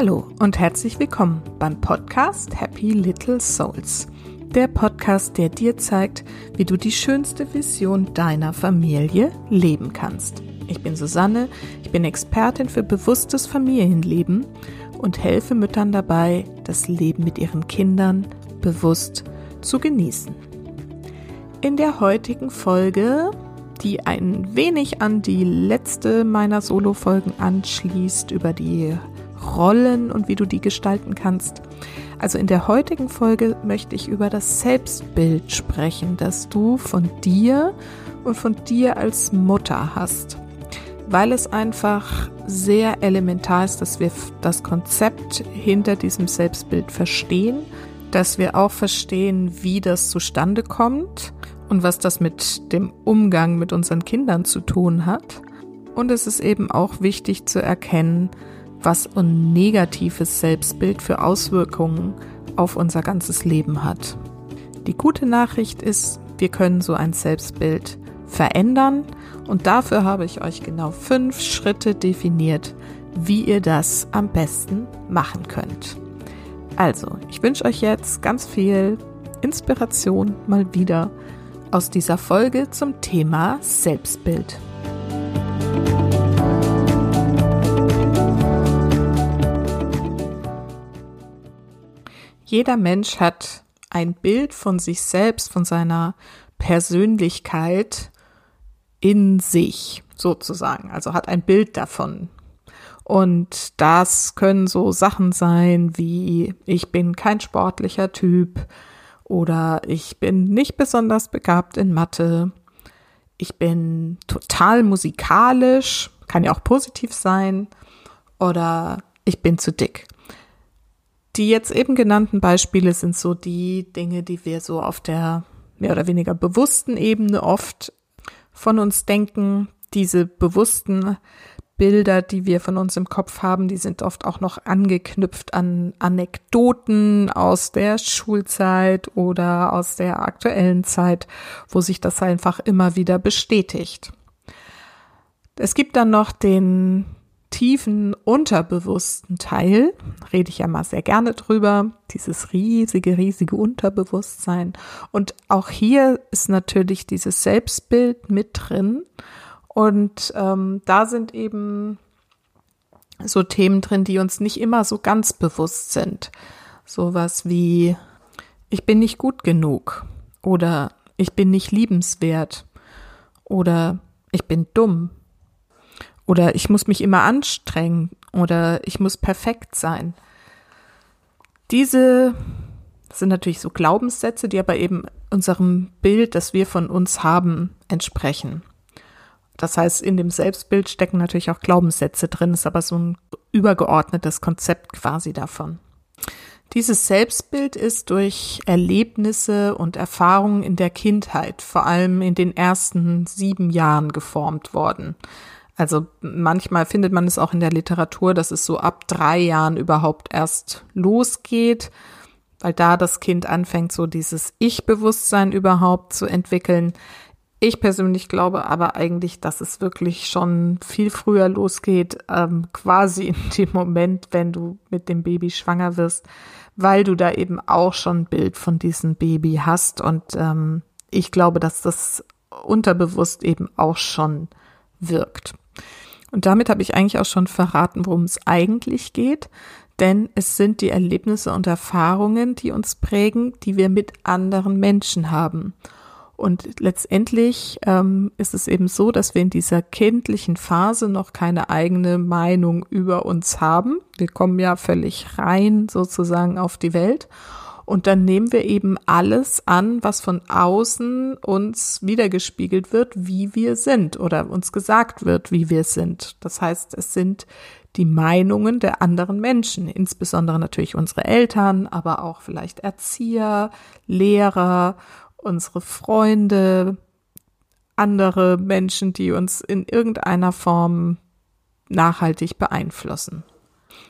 Hallo und herzlich willkommen beim Podcast Happy Little Souls. Der Podcast, der dir zeigt, wie du die schönste Vision deiner Familie leben kannst. Ich bin Susanne, ich bin Expertin für bewusstes Familienleben und helfe Müttern dabei, das Leben mit ihren Kindern bewusst zu genießen. In der heutigen Folge, die ein wenig an die letzte meiner Solo-Folgen anschließt über die Rollen und wie du die gestalten kannst. Also in der heutigen Folge möchte ich über das Selbstbild sprechen, das du von dir und von dir als Mutter hast. Weil es einfach sehr elementar ist, dass wir das Konzept hinter diesem Selbstbild verstehen, dass wir auch verstehen, wie das zustande kommt und was das mit dem Umgang mit unseren Kindern zu tun hat. Und es ist eben auch wichtig zu erkennen, was ein negatives Selbstbild für Auswirkungen auf unser ganzes Leben hat. Die gute Nachricht ist, wir können so ein Selbstbild verändern und dafür habe ich euch genau fünf Schritte definiert, wie ihr das am besten machen könnt. Also, ich wünsche euch jetzt ganz viel Inspiration mal wieder aus dieser Folge zum Thema Selbstbild. Jeder Mensch hat ein Bild von sich selbst, von seiner Persönlichkeit in sich sozusagen, also hat ein Bild davon. Und das können so Sachen sein wie ich bin kein sportlicher Typ oder ich bin nicht besonders begabt in Mathe, ich bin total musikalisch, kann ja auch positiv sein oder ich bin zu dick. Die jetzt eben genannten Beispiele sind so die Dinge, die wir so auf der mehr oder weniger bewussten Ebene oft von uns denken. Diese bewussten Bilder, die wir von uns im Kopf haben, die sind oft auch noch angeknüpft an Anekdoten aus der Schulzeit oder aus der aktuellen Zeit, wo sich das einfach immer wieder bestätigt. Es gibt dann noch den tiefen unterbewussten Teil, rede ich ja mal sehr gerne drüber, dieses riesige, riesige Unterbewusstsein. Und auch hier ist natürlich dieses Selbstbild mit drin. Und ähm, da sind eben so Themen drin, die uns nicht immer so ganz bewusst sind. Sowas wie, ich bin nicht gut genug oder ich bin nicht liebenswert oder ich bin dumm oder ich muss mich immer anstrengen oder ich muss perfekt sein. Diese sind natürlich so Glaubenssätze, die aber eben unserem Bild, das wir von uns haben, entsprechen. Das heißt, in dem Selbstbild stecken natürlich auch Glaubenssätze drin, ist aber so ein übergeordnetes Konzept quasi davon. Dieses Selbstbild ist durch Erlebnisse und Erfahrungen in der Kindheit, vor allem in den ersten sieben Jahren geformt worden. Also manchmal findet man es auch in der Literatur, dass es so ab drei Jahren überhaupt erst losgeht, weil da das Kind anfängt, so dieses Ich-Bewusstsein überhaupt zu entwickeln. Ich persönlich glaube aber eigentlich, dass es wirklich schon viel früher losgeht, ähm, quasi in dem Moment, wenn du mit dem Baby schwanger wirst, weil du da eben auch schon ein Bild von diesem Baby hast. Und ähm, ich glaube, dass das unterbewusst eben auch schon wirkt. Und damit habe ich eigentlich auch schon verraten, worum es eigentlich geht, denn es sind die Erlebnisse und Erfahrungen, die uns prägen, die wir mit anderen Menschen haben. Und letztendlich ähm, ist es eben so, dass wir in dieser kindlichen Phase noch keine eigene Meinung über uns haben. Wir kommen ja völlig rein sozusagen auf die Welt und dann nehmen wir eben alles an, was von außen uns wiedergespiegelt wird, wie wir sind oder uns gesagt wird, wie wir sind. Das heißt, es sind die Meinungen der anderen Menschen, insbesondere natürlich unsere Eltern, aber auch vielleicht Erzieher, Lehrer, unsere Freunde, andere Menschen, die uns in irgendeiner Form nachhaltig beeinflussen.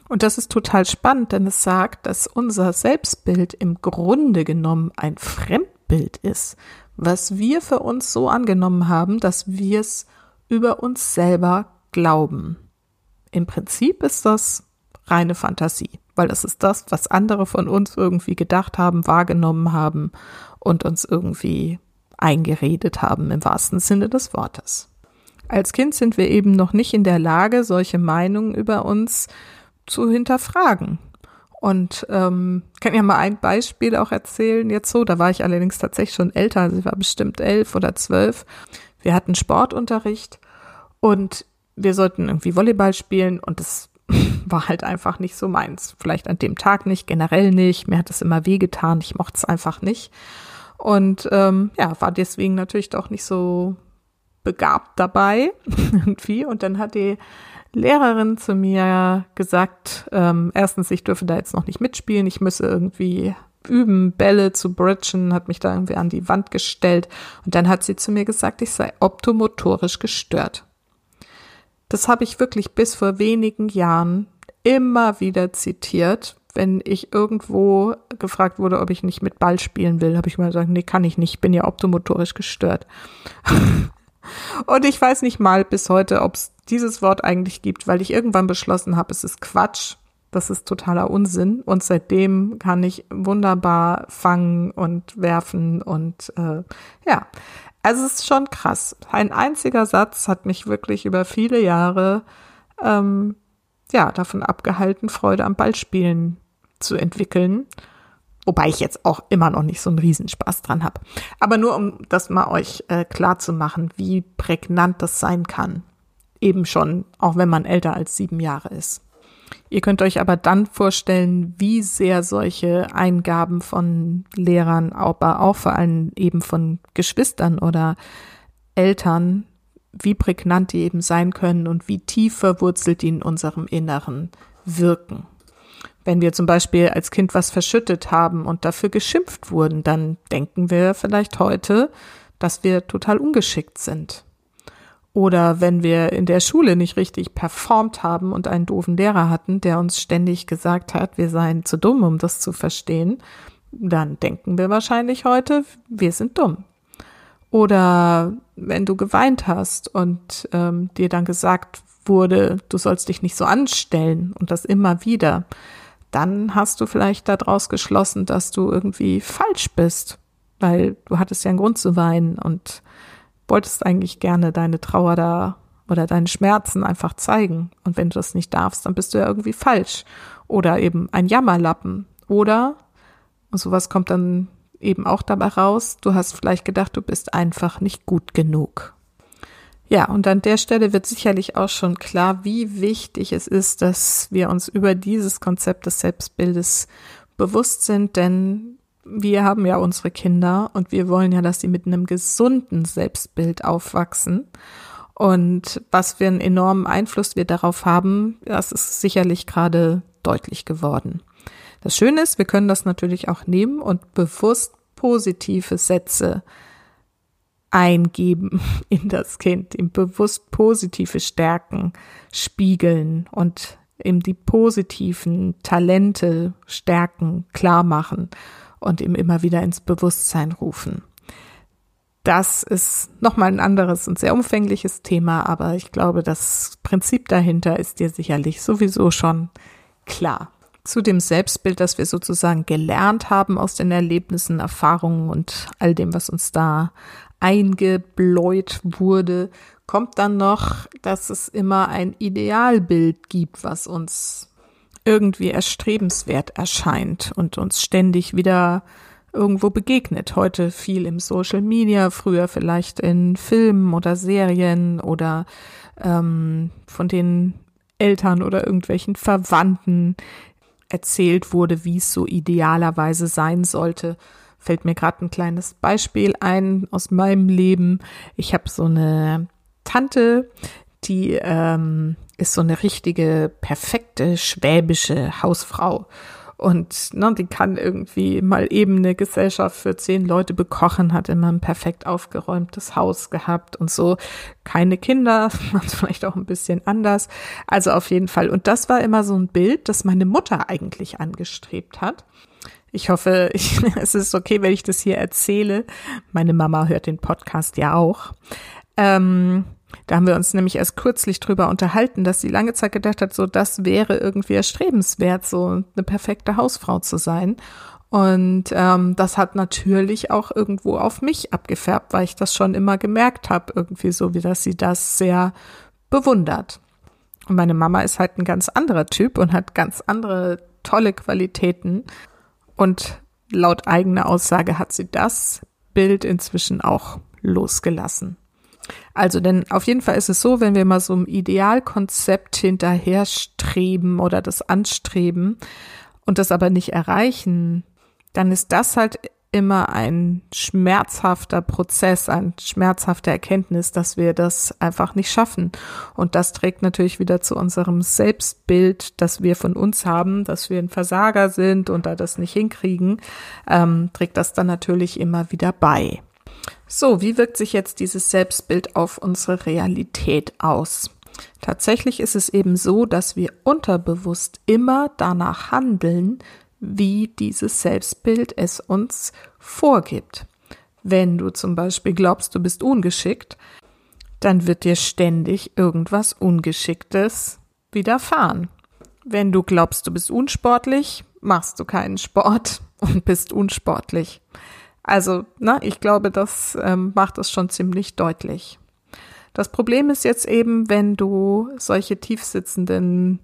Und das ist total spannend, denn es sagt, dass unser Selbstbild im Grunde genommen ein Fremdbild ist, was wir für uns so angenommen haben, dass wir es über uns selber glauben. Im Prinzip ist das reine Fantasie, weil das ist das, was andere von uns irgendwie gedacht haben, wahrgenommen haben und uns irgendwie eingeredet haben im wahrsten Sinne des Wortes. Als Kind sind wir eben noch nicht in der Lage, solche Meinungen über uns zu hinterfragen. Und ähm, kann ja mal ein Beispiel auch erzählen. Jetzt so, da war ich allerdings tatsächlich schon älter, also ich war bestimmt elf oder zwölf. Wir hatten Sportunterricht und wir sollten irgendwie Volleyball spielen und das war halt einfach nicht so meins. Vielleicht an dem Tag nicht, generell nicht. Mir hat es immer wehgetan. Ich mochte es einfach nicht. Und ähm, ja, war deswegen natürlich doch nicht so begabt dabei irgendwie. Und dann hat die Lehrerin zu mir gesagt, ähm, erstens, ich dürfe da jetzt noch nicht mitspielen, ich müsse irgendwie üben, Bälle zu bridgen, hat mich da irgendwie an die Wand gestellt. Und dann hat sie zu mir gesagt, ich sei optomotorisch gestört. Das habe ich wirklich bis vor wenigen Jahren immer wieder zitiert. Wenn ich irgendwo gefragt wurde, ob ich nicht mit Ball spielen will, habe ich mal gesagt, nee, kann ich nicht, bin ja optomotorisch gestört. Und ich weiß nicht mal bis heute, ob es dieses Wort eigentlich gibt, weil ich irgendwann beschlossen habe, es ist Quatsch. Das ist totaler Unsinn. Und seitdem kann ich wunderbar fangen und werfen und äh, ja. Also es ist schon krass. Ein einziger Satz hat mich wirklich über viele Jahre ähm, ja davon abgehalten, Freude am Ballspielen zu entwickeln. Wobei ich jetzt auch immer noch nicht so einen Riesenspaß dran habe. Aber nur um das mal euch äh, klar zu machen, wie prägnant das sein kann. Eben schon, auch wenn man älter als sieben Jahre ist. Ihr könnt euch aber dann vorstellen, wie sehr solche Eingaben von Lehrern, aber auch vor allem eben von Geschwistern oder Eltern, wie prägnant die eben sein können und wie tief verwurzelt die in unserem Inneren wirken. Wenn wir zum Beispiel als Kind was verschüttet haben und dafür geschimpft wurden, dann denken wir vielleicht heute, dass wir total ungeschickt sind. Oder wenn wir in der Schule nicht richtig performt haben und einen doofen Lehrer hatten, der uns ständig gesagt hat, wir seien zu dumm, um das zu verstehen, dann denken wir wahrscheinlich heute, wir sind dumm. Oder wenn du geweint hast und ähm, dir dann gesagt wurde, du sollst dich nicht so anstellen und das immer wieder, dann hast du vielleicht daraus geschlossen, dass du irgendwie falsch bist, weil du hattest ja einen Grund zu weinen und wolltest eigentlich gerne deine Trauer da oder deine Schmerzen einfach zeigen. Und wenn du das nicht darfst, dann bist du ja irgendwie falsch. Oder eben ein Jammerlappen. Oder, und sowas kommt dann eben auch dabei raus, du hast vielleicht gedacht, du bist einfach nicht gut genug. Ja, und an der Stelle wird sicherlich auch schon klar, wie wichtig es ist, dass wir uns über dieses Konzept des Selbstbildes bewusst sind, denn wir haben ja unsere Kinder und wir wollen ja, dass sie mit einem gesunden Selbstbild aufwachsen. Und was für einen enormen Einfluss wir darauf haben, das ist sicherlich gerade deutlich geworden. Das Schöne ist, wir können das natürlich auch nehmen und bewusst positive Sätze eingeben in das Kind, ihm bewusst positive Stärken spiegeln und ihm die positiven Talente, Stärken klar machen und ihm immer wieder ins Bewusstsein rufen. Das ist nochmal ein anderes und sehr umfängliches Thema, aber ich glaube, das Prinzip dahinter ist dir sicherlich sowieso schon klar. Zu dem Selbstbild, das wir sozusagen gelernt haben aus den Erlebnissen, Erfahrungen und all dem, was uns da eingebläut wurde, kommt dann noch, dass es immer ein Idealbild gibt, was uns irgendwie erstrebenswert erscheint und uns ständig wieder irgendwo begegnet. Heute viel im Social Media, früher vielleicht in Filmen oder Serien oder ähm, von den Eltern oder irgendwelchen Verwandten erzählt wurde, wie es so idealerweise sein sollte. Fällt mir gerade ein kleines Beispiel ein aus meinem Leben. Ich habe so eine Tante, die ähm, ist so eine richtige, perfekte schwäbische Hausfrau. Und ne, die kann irgendwie mal eben eine Gesellschaft für zehn Leute bekochen, hat immer ein perfekt aufgeräumtes Haus gehabt und so. Keine Kinder, macht vielleicht auch ein bisschen anders. Also auf jeden Fall. Und das war immer so ein Bild, das meine Mutter eigentlich angestrebt hat. Ich hoffe, ich, es ist okay, wenn ich das hier erzähle. Meine Mama hört den Podcast ja auch. Ähm, Da haben wir uns nämlich erst kürzlich drüber unterhalten, dass sie lange Zeit gedacht hat, so das wäre irgendwie erstrebenswert, so eine perfekte Hausfrau zu sein. Und ähm, das hat natürlich auch irgendwo auf mich abgefärbt, weil ich das schon immer gemerkt habe, irgendwie so, wie dass sie das sehr bewundert. Und meine Mama ist halt ein ganz anderer Typ und hat ganz andere tolle Qualitäten. Und laut eigener Aussage hat sie das Bild inzwischen auch losgelassen. Also, denn auf jeden Fall ist es so, wenn wir mal so ein Idealkonzept hinterherstreben oder das anstreben und das aber nicht erreichen, dann ist das halt immer ein schmerzhafter Prozess, ein schmerzhafte Erkenntnis, dass wir das einfach nicht schaffen. Und das trägt natürlich wieder zu unserem Selbstbild, das wir von uns haben, dass wir ein Versager sind und da das nicht hinkriegen, ähm, trägt das dann natürlich immer wieder bei. So, wie wirkt sich jetzt dieses Selbstbild auf unsere Realität aus? Tatsächlich ist es eben so, dass wir unterbewusst immer danach handeln, wie dieses Selbstbild es uns vorgibt. Wenn du zum Beispiel glaubst, du bist ungeschickt, dann wird dir ständig irgendwas Ungeschicktes widerfahren. Wenn du glaubst, du bist unsportlich, machst du keinen Sport und bist unsportlich. Also, na, ich glaube, das ähm, macht es schon ziemlich deutlich. Das Problem ist jetzt eben, wenn du solche tiefsitzenden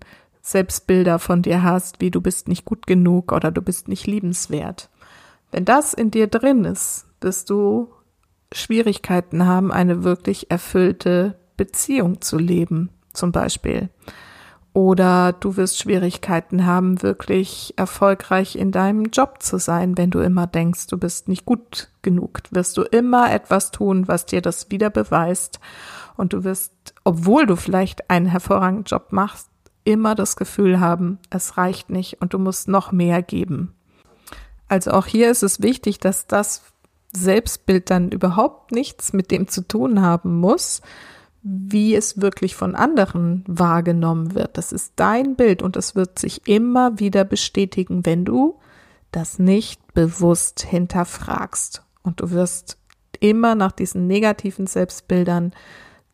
Selbstbilder von dir hast, wie du bist nicht gut genug oder du bist nicht liebenswert. Wenn das in dir drin ist, wirst du Schwierigkeiten haben, eine wirklich erfüllte Beziehung zu leben, zum Beispiel. Oder du wirst Schwierigkeiten haben, wirklich erfolgreich in deinem Job zu sein, wenn du immer denkst, du bist nicht gut genug. Wirst du immer etwas tun, was dir das wieder beweist. Und du wirst, obwohl du vielleicht einen hervorragenden Job machst, immer das Gefühl haben, es reicht nicht und du musst noch mehr geben. Also auch hier ist es wichtig, dass das Selbstbild dann überhaupt nichts mit dem zu tun haben muss, wie es wirklich von anderen wahrgenommen wird. Das ist dein Bild und es wird sich immer wieder bestätigen, wenn du das nicht bewusst hinterfragst. Und du wirst immer nach diesen negativen Selbstbildern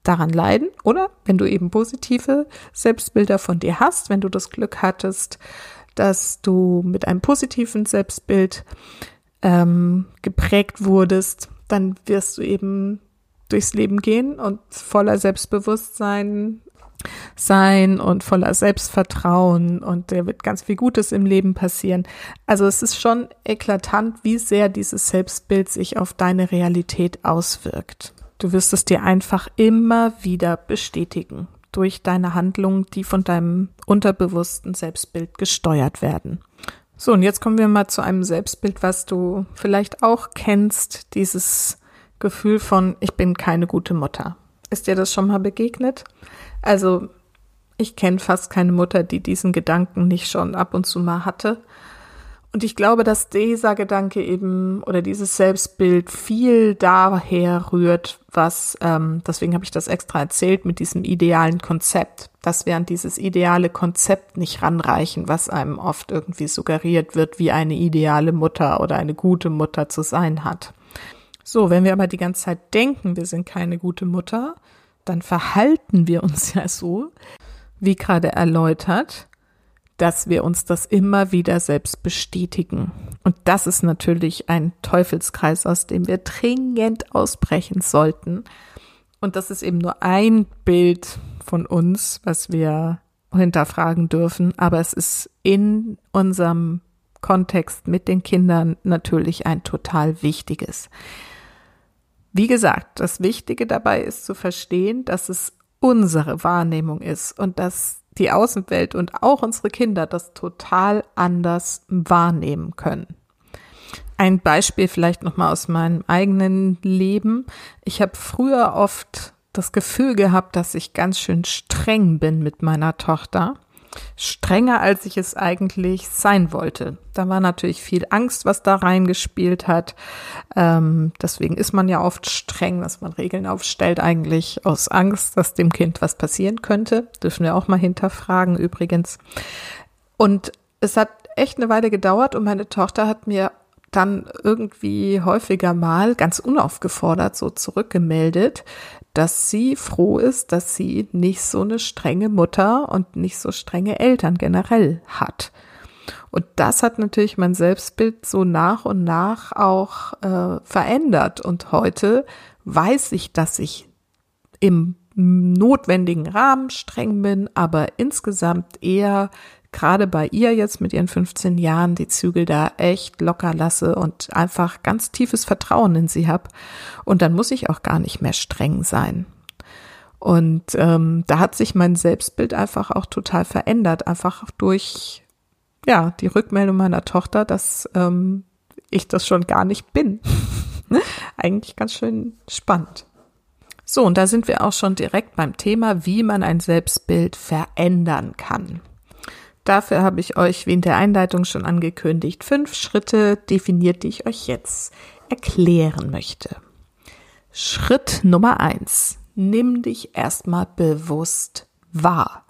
daran leiden oder wenn du eben positive Selbstbilder von dir hast, wenn du das Glück hattest, dass du mit einem positiven Selbstbild ähm, geprägt wurdest, dann wirst du eben durchs Leben gehen und voller Selbstbewusstsein sein und voller Selbstvertrauen und der wird ganz viel Gutes im Leben passieren. Also es ist schon eklatant, wie sehr dieses Selbstbild sich auf deine Realität auswirkt. Du wirst es dir einfach immer wieder bestätigen durch deine Handlungen, die von deinem unterbewussten Selbstbild gesteuert werden. So, und jetzt kommen wir mal zu einem Selbstbild, was du vielleicht auch kennst, dieses Gefühl von, ich bin keine gute Mutter. Ist dir das schon mal begegnet? Also, ich kenne fast keine Mutter, die diesen Gedanken nicht schon ab und zu mal hatte. Und ich glaube, dass dieser Gedanke eben oder dieses Selbstbild viel daher rührt, was, ähm, deswegen habe ich das extra erzählt, mit diesem idealen Konzept, dass wir an dieses ideale Konzept nicht ranreichen, was einem oft irgendwie suggeriert wird, wie eine ideale Mutter oder eine gute Mutter zu sein hat. So, wenn wir aber die ganze Zeit denken, wir sind keine gute Mutter, dann verhalten wir uns ja so, wie gerade erläutert, dass wir uns das immer wieder selbst bestätigen. Und das ist natürlich ein Teufelskreis, aus dem wir dringend ausbrechen sollten. Und das ist eben nur ein Bild von uns, was wir hinterfragen dürfen. Aber es ist in unserem Kontext mit den Kindern natürlich ein total wichtiges. Wie gesagt, das Wichtige dabei ist zu verstehen, dass es unsere Wahrnehmung ist und dass die Außenwelt und auch unsere Kinder das total anders wahrnehmen können. Ein Beispiel vielleicht noch mal aus meinem eigenen Leben. Ich habe früher oft das Gefühl gehabt, dass ich ganz schön streng bin mit meiner Tochter strenger, als ich es eigentlich sein wollte. Da war natürlich viel Angst, was da reingespielt hat. Ähm, deswegen ist man ja oft streng, dass man Regeln aufstellt, eigentlich aus Angst, dass dem Kind was passieren könnte. Dürfen wir auch mal hinterfragen übrigens. Und es hat echt eine Weile gedauert und meine Tochter hat mir dann irgendwie häufiger mal ganz unaufgefordert so zurückgemeldet, dass sie froh ist, dass sie nicht so eine strenge Mutter und nicht so strenge Eltern generell hat. Und das hat natürlich mein Selbstbild so nach und nach auch äh, verändert. Und heute weiß ich, dass ich im notwendigen Rahmen streng bin, aber insgesamt eher gerade bei ihr jetzt mit ihren 15 Jahren die Zügel da echt locker lasse und einfach ganz tiefes Vertrauen in sie habe. Und dann muss ich auch gar nicht mehr streng sein. Und ähm, da hat sich mein Selbstbild einfach auch total verändert, einfach durch ja die Rückmeldung meiner Tochter, dass ähm, ich das schon gar nicht bin. Eigentlich ganz schön spannend. So, und da sind wir auch schon direkt beim Thema, wie man ein Selbstbild verändern kann. Dafür habe ich euch, wie in der Einleitung schon angekündigt, fünf Schritte definiert, die ich euch jetzt erklären möchte. Schritt Nummer eins. Nimm dich erstmal bewusst wahr.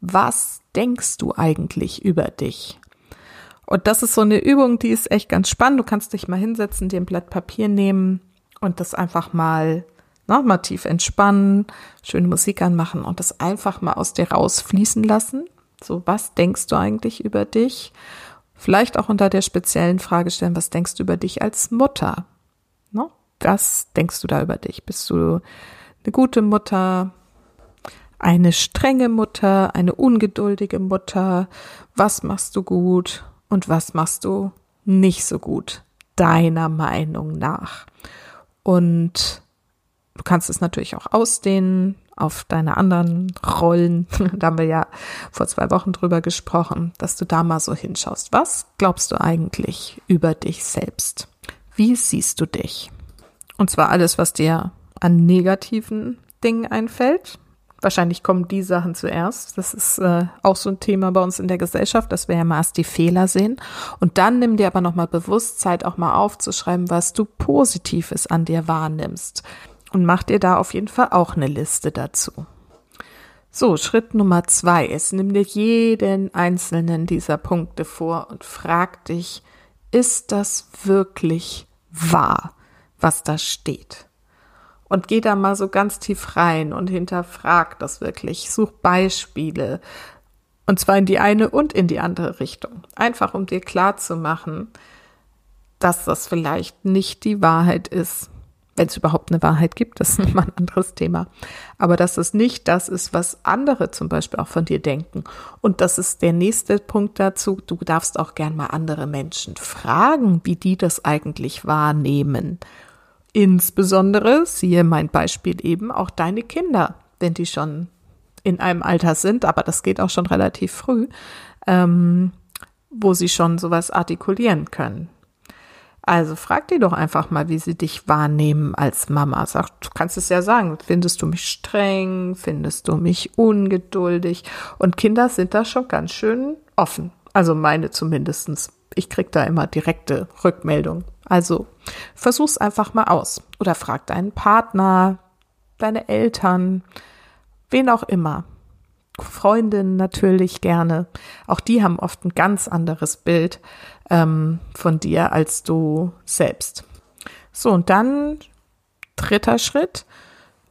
Was denkst du eigentlich über dich? Und das ist so eine Übung, die ist echt ganz spannend. Du kannst dich mal hinsetzen, dir ein Blatt Papier nehmen und das einfach mal nochmal tief entspannen, schöne Musik anmachen und das einfach mal aus dir rausfließen lassen. So, was denkst du eigentlich über dich? Vielleicht auch unter der speziellen Frage stellen, was denkst du über dich als Mutter? Ne? Was denkst du da über dich? Bist du eine gute Mutter? Eine strenge Mutter? Eine ungeduldige Mutter? Was machst du gut? Und was machst du nicht so gut? Deiner Meinung nach. Und du kannst es natürlich auch ausdehnen auf deine anderen Rollen. da haben wir ja vor zwei Wochen drüber gesprochen, dass du da mal so hinschaust. Was glaubst du eigentlich über dich selbst? Wie siehst du dich? Und zwar alles, was dir an negativen Dingen einfällt. Wahrscheinlich kommen die Sachen zuerst. Das ist äh, auch so ein Thema bei uns in der Gesellschaft, dass wir ja mal erst die Fehler sehen. Und dann nimm dir aber nochmal bewusst Zeit, auch mal aufzuschreiben, was du Positives an dir wahrnimmst und mach dir da auf jeden Fall auch eine Liste dazu. So, Schritt Nummer zwei ist, nimm dir jeden einzelnen dieser Punkte vor und frag dich, ist das wirklich wahr, was da steht? Und geh da mal so ganz tief rein und hinterfrag das wirklich. Such Beispiele. Und zwar in die eine und in die andere Richtung. Einfach um dir klar zu machen, dass das vielleicht nicht die Wahrheit ist, wenn es überhaupt eine Wahrheit gibt, das ist nochmal ein anderes Thema. Aber dass es nicht das ist, was andere zum Beispiel auch von dir denken. Und das ist der nächste Punkt dazu. Du darfst auch gern mal andere Menschen fragen, wie die das eigentlich wahrnehmen. Insbesondere, siehe mein Beispiel eben, auch deine Kinder, wenn die schon in einem Alter sind, aber das geht auch schon relativ früh, ähm, wo sie schon sowas artikulieren können. Also frag die doch einfach mal, wie sie dich wahrnehmen als Mama. Sag, du kannst es ja sagen. Findest du mich streng? Findest du mich ungeduldig? Und Kinder sind da schon ganz schön offen. Also meine zumindestens. Ich krieg da immer direkte Rückmeldung. Also versuch's einfach mal aus. Oder frag deinen Partner, deine Eltern, wen auch immer. Freundinnen natürlich gerne. Auch die haben oft ein ganz anderes Bild ähm, von dir als du selbst. So, und dann dritter Schritt.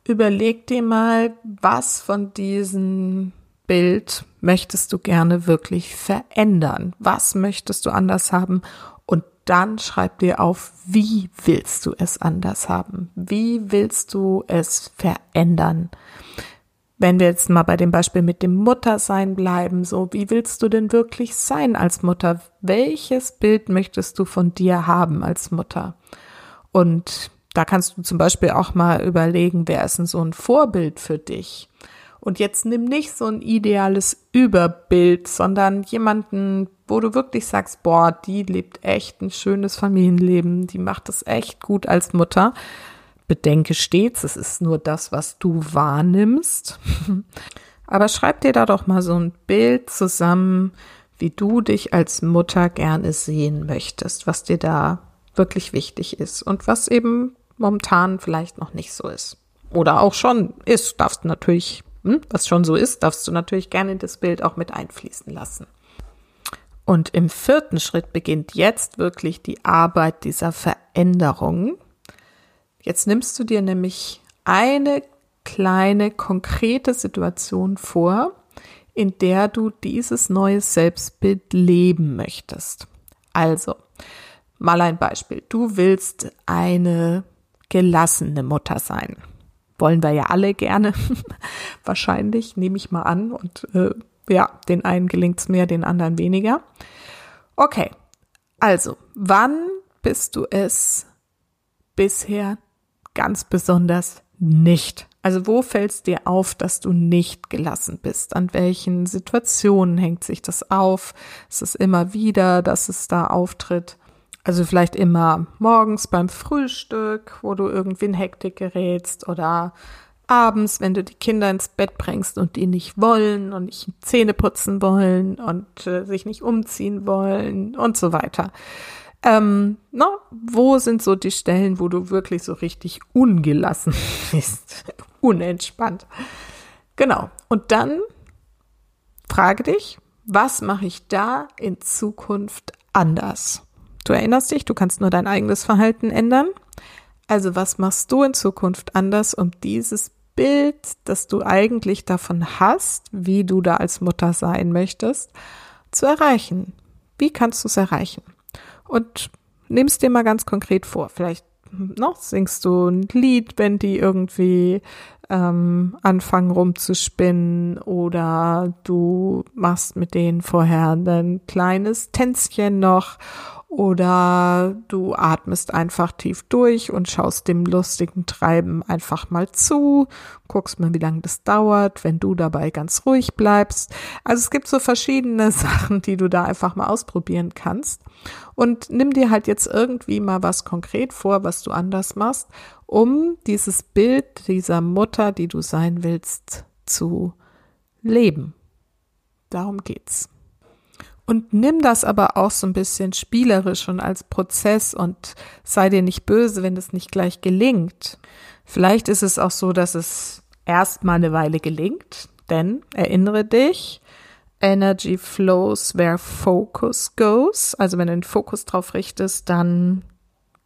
Überleg dir mal, was von diesem Bild möchtest du gerne wirklich verändern? Was möchtest du anders haben? Und dann schreib dir auf, wie willst du es anders haben? Wie willst du es verändern? Wenn wir jetzt mal bei dem Beispiel mit dem Muttersein bleiben, so wie willst du denn wirklich sein als Mutter? Welches Bild möchtest du von dir haben als Mutter? Und da kannst du zum Beispiel auch mal überlegen, wer ist denn so ein Vorbild für dich? Und jetzt nimm nicht so ein ideales Überbild, sondern jemanden, wo du wirklich sagst, boah, die lebt echt ein schönes Familienleben, die macht es echt gut als Mutter bedenke stets, es ist nur das, was du wahrnimmst. Aber schreib dir da doch mal so ein Bild zusammen, wie du dich als Mutter gerne sehen möchtest, was dir da wirklich wichtig ist und was eben momentan vielleicht noch nicht so ist. Oder auch schon ist, darfst du natürlich, hm, was schon so ist, darfst du natürlich gerne in das Bild auch mit einfließen lassen. Und im vierten Schritt beginnt jetzt wirklich die Arbeit dieser Veränderung. Jetzt nimmst du dir nämlich eine kleine konkrete Situation vor, in der du dieses neue Selbstbild leben möchtest. Also, mal ein Beispiel. Du willst eine gelassene Mutter sein. Wollen wir ja alle gerne. Wahrscheinlich, nehme ich mal an. Und äh, ja, den einen gelingt es mehr, den anderen weniger. Okay, also, wann bist du es bisher ganz besonders nicht? Also wo fällt es dir auf, dass du nicht gelassen bist? An welchen Situationen hängt sich das auf? Ist es immer wieder, dass es da auftritt? Also vielleicht immer morgens beim Frühstück, wo du irgendwie in Hektik gerätst oder abends, wenn du die Kinder ins Bett bringst und die nicht wollen und nicht Zähne putzen wollen und äh, sich nicht umziehen wollen und so weiter. Ähm, na, wo sind so die Stellen, wo du wirklich so richtig ungelassen bist, unentspannt? Genau. Und dann frage dich, was mache ich da in Zukunft anders? Du erinnerst dich, du kannst nur dein eigenes Verhalten ändern. Also was machst du in Zukunft anders, um dieses Bild, das du eigentlich davon hast, wie du da als Mutter sein möchtest, zu erreichen. Wie kannst du es erreichen? Und nimmst dir mal ganz konkret vor. Vielleicht noch singst du ein Lied, wenn die irgendwie ähm, anfangen rumzuspinnen oder du machst mit denen vorher ein kleines Tänzchen noch oder du atmest einfach tief durch und schaust dem lustigen Treiben einfach mal zu, guckst mal, wie lange das dauert, wenn du dabei ganz ruhig bleibst. Also es gibt so verschiedene Sachen, die du da einfach mal ausprobieren kannst. Und nimm dir halt jetzt irgendwie mal was konkret vor, was du anders machst, um dieses Bild dieser Mutter, die du sein willst, zu leben. Darum geht's. Und nimm das aber auch so ein bisschen spielerisch und als Prozess und sei dir nicht böse, wenn es nicht gleich gelingt. Vielleicht ist es auch so, dass es erst mal eine Weile gelingt, denn erinnere dich, Energy flows where focus goes. Also wenn du den Fokus drauf richtest, dann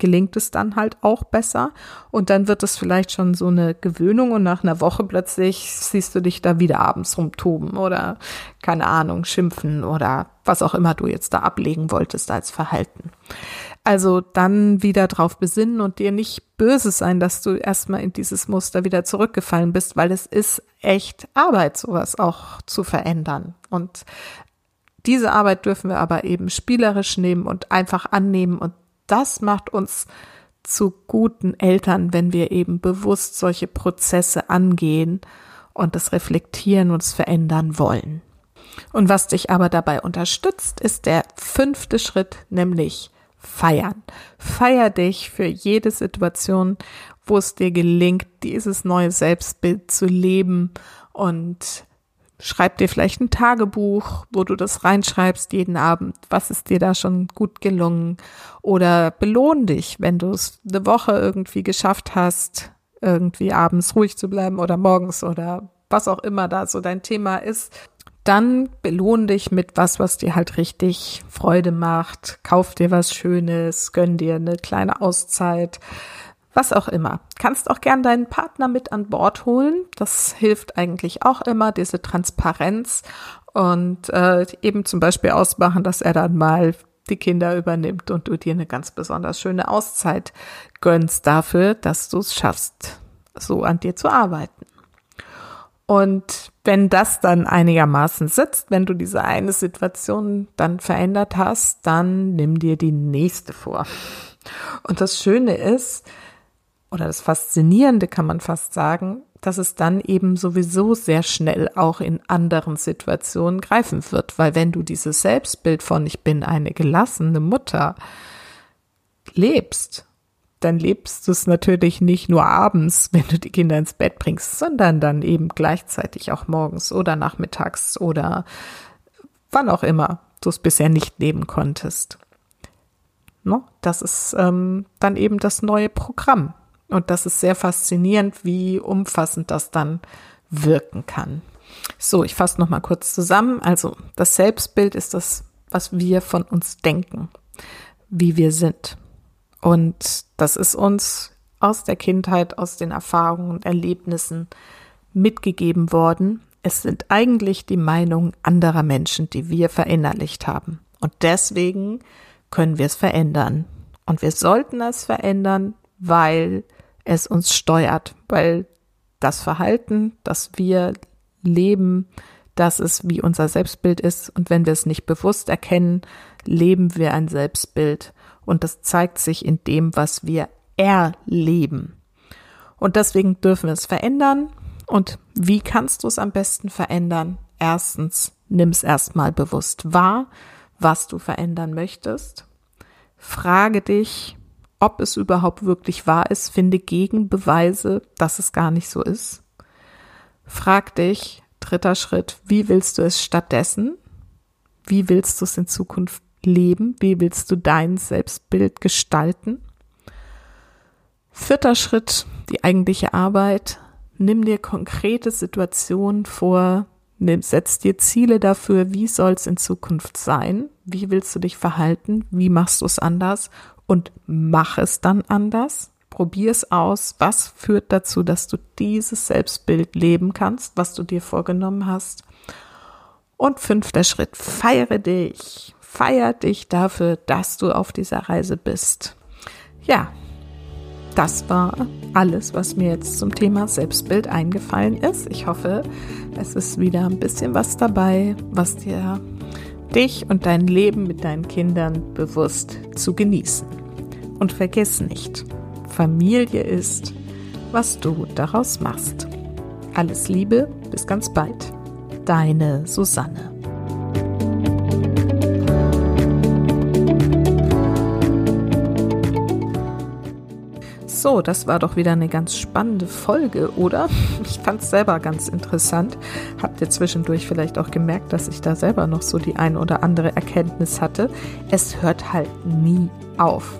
gelingt es dann halt auch besser. Und dann wird es vielleicht schon so eine Gewöhnung und nach einer Woche plötzlich siehst du dich da wieder abends rumtoben oder keine Ahnung, schimpfen oder was auch immer du jetzt da ablegen wolltest als Verhalten. Also dann wieder drauf besinnen und dir nicht böse sein, dass du erstmal in dieses Muster wieder zurückgefallen bist, weil es ist echt Arbeit, sowas auch zu verändern. Und diese Arbeit dürfen wir aber eben spielerisch nehmen und einfach annehmen und das macht uns zu guten Eltern, wenn wir eben bewusst solche Prozesse angehen und das reflektieren und es verändern wollen. Und was dich aber dabei unterstützt, ist der fünfte Schritt, nämlich feiern. Feier dich für jede Situation, wo es dir gelingt, dieses neue Selbstbild zu leben und Schreib dir vielleicht ein Tagebuch, wo du das reinschreibst jeden Abend. Was ist dir da schon gut gelungen? Oder belohn dich, wenn du es eine Woche irgendwie geschafft hast, irgendwie abends ruhig zu bleiben oder morgens oder was auch immer da so dein Thema ist. Dann belohn dich mit was, was dir halt richtig Freude macht. Kauf dir was Schönes, gönn dir eine kleine Auszeit was auch immer. Kannst auch gern deinen Partner mit an Bord holen. Das hilft eigentlich auch immer, diese Transparenz und äh, eben zum Beispiel ausmachen, dass er dann mal die Kinder übernimmt und du dir eine ganz besonders schöne Auszeit gönnst dafür, dass du es schaffst, so an dir zu arbeiten. Und wenn das dann einigermaßen sitzt, wenn du diese eine Situation dann verändert hast, dann nimm dir die nächste vor. Und das Schöne ist, oder das Faszinierende kann man fast sagen, dass es dann eben sowieso sehr schnell auch in anderen Situationen greifen wird, weil wenn du dieses Selbstbild von ich bin eine gelassene Mutter lebst, dann lebst du es natürlich nicht nur abends, wenn du die Kinder ins Bett bringst, sondern dann eben gleichzeitig auch morgens oder nachmittags oder wann auch immer du es bisher nicht leben konntest. No, das ist ähm, dann eben das neue Programm, und das ist sehr faszinierend, wie umfassend das dann wirken kann. So, ich fasse noch mal kurz zusammen. Also, das Selbstbild ist das was wir von uns denken, wie wir sind. Und das ist uns aus der Kindheit, aus den Erfahrungen und Erlebnissen mitgegeben worden. Es sind eigentlich die Meinungen anderer Menschen, die wir verinnerlicht haben. Und deswegen können wir es verändern. Und wir sollten es verändern, weil es uns steuert, weil das Verhalten, das wir leben, das ist, wie unser Selbstbild ist. Und wenn wir es nicht bewusst erkennen, leben wir ein Selbstbild. Und das zeigt sich in dem, was wir erleben. Und deswegen dürfen wir es verändern. Und wie kannst du es am besten verändern? Erstens, nimm es erstmal bewusst wahr, was du verändern möchtest. Frage dich, ob es überhaupt wirklich wahr ist. Finde Gegenbeweise, dass es gar nicht so ist. Frag dich, dritter Schritt, wie willst du es stattdessen? Wie willst du es in Zukunft leben? Wie willst du dein Selbstbild gestalten? Vierter Schritt, die eigentliche Arbeit. Nimm dir konkrete Situationen vor, nimm, setz dir Ziele dafür, wie soll es in Zukunft sein, wie willst du dich verhalten, wie machst du es anders und mach es dann anders. Probier es aus. Was führt dazu, dass du dieses Selbstbild leben kannst, was du dir vorgenommen hast? Und fünfter Schritt, feiere dich. Feier dich dafür, dass du auf dieser Reise bist. Ja, das war alles, was mir jetzt zum Thema Selbstbild eingefallen ist. Ich hoffe, es ist wieder ein bisschen was dabei, was dir dich und dein Leben mit deinen Kindern bewusst zu genießen. Und vergiss nicht, Familie ist, was du daraus machst. Alles Liebe, bis ganz bald. Deine Susanne. So, das war doch wieder eine ganz spannende Folge, oder? Ich fand es selber ganz interessant. Habt ihr zwischendurch vielleicht auch gemerkt, dass ich da selber noch so die ein oder andere Erkenntnis hatte? Es hört halt nie auf.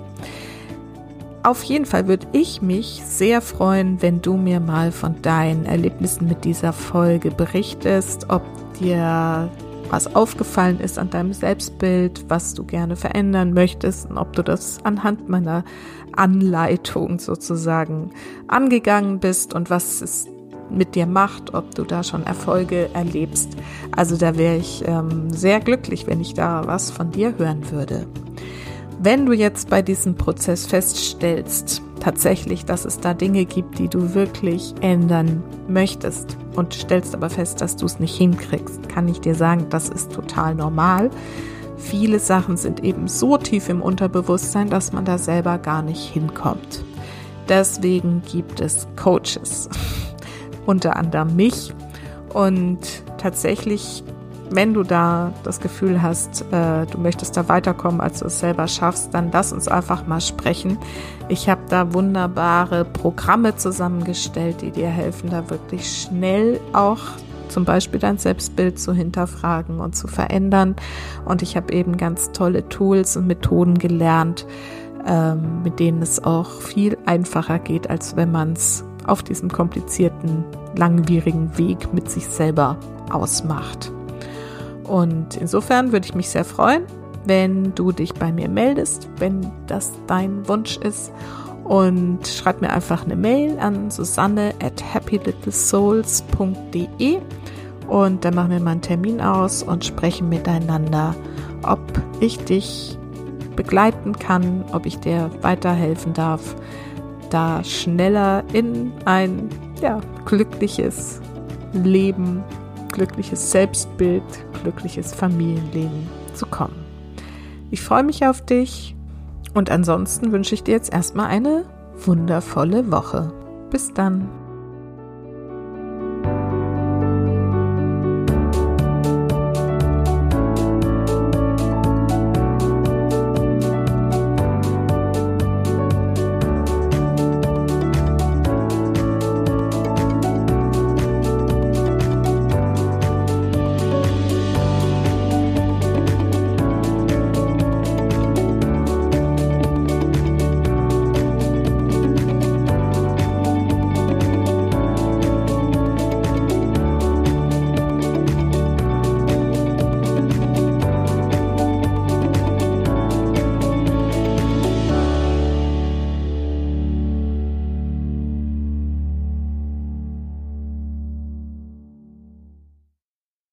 Auf jeden Fall würde ich mich sehr freuen, wenn du mir mal von deinen Erlebnissen mit dieser Folge berichtest, ob dir was aufgefallen ist an deinem Selbstbild, was du gerne verändern möchtest und ob du das anhand meiner Anleitung sozusagen angegangen bist und was es mit dir macht, ob du da schon Erfolge erlebst. Also da wäre ich ähm, sehr glücklich, wenn ich da was von dir hören würde. Wenn du jetzt bei diesem Prozess feststellst, tatsächlich, dass es da Dinge gibt, die du wirklich ändern möchtest und stellst aber fest, dass du es nicht hinkriegst, kann ich dir sagen, das ist total normal. Viele Sachen sind eben so tief im Unterbewusstsein, dass man da selber gar nicht hinkommt. Deswegen gibt es Coaches, unter anderem mich. Und tatsächlich wenn du da das Gefühl hast, äh, du möchtest da weiterkommen, als du es selber schaffst, dann lass uns einfach mal sprechen. Ich habe da wunderbare Programme zusammengestellt, die dir helfen, da wirklich schnell auch zum Beispiel dein Selbstbild zu hinterfragen und zu verändern. Und ich habe eben ganz tolle Tools und Methoden gelernt, ähm, mit denen es auch viel einfacher geht, als wenn man es auf diesem komplizierten, langwierigen Weg mit sich selber ausmacht. Und insofern würde ich mich sehr freuen, wenn du dich bei mir meldest, wenn das dein Wunsch ist. Und schreib mir einfach eine Mail an susanne at happylittlesouls.de und dann machen wir mal einen Termin aus und sprechen miteinander, ob ich dich begleiten kann, ob ich dir weiterhelfen darf, da schneller in ein ja, glückliches Leben, glückliches Selbstbild, glückliches Familienleben zu kommen. Ich freue mich auf dich und ansonsten wünsche ich dir jetzt erstmal eine wundervolle Woche. Bis dann.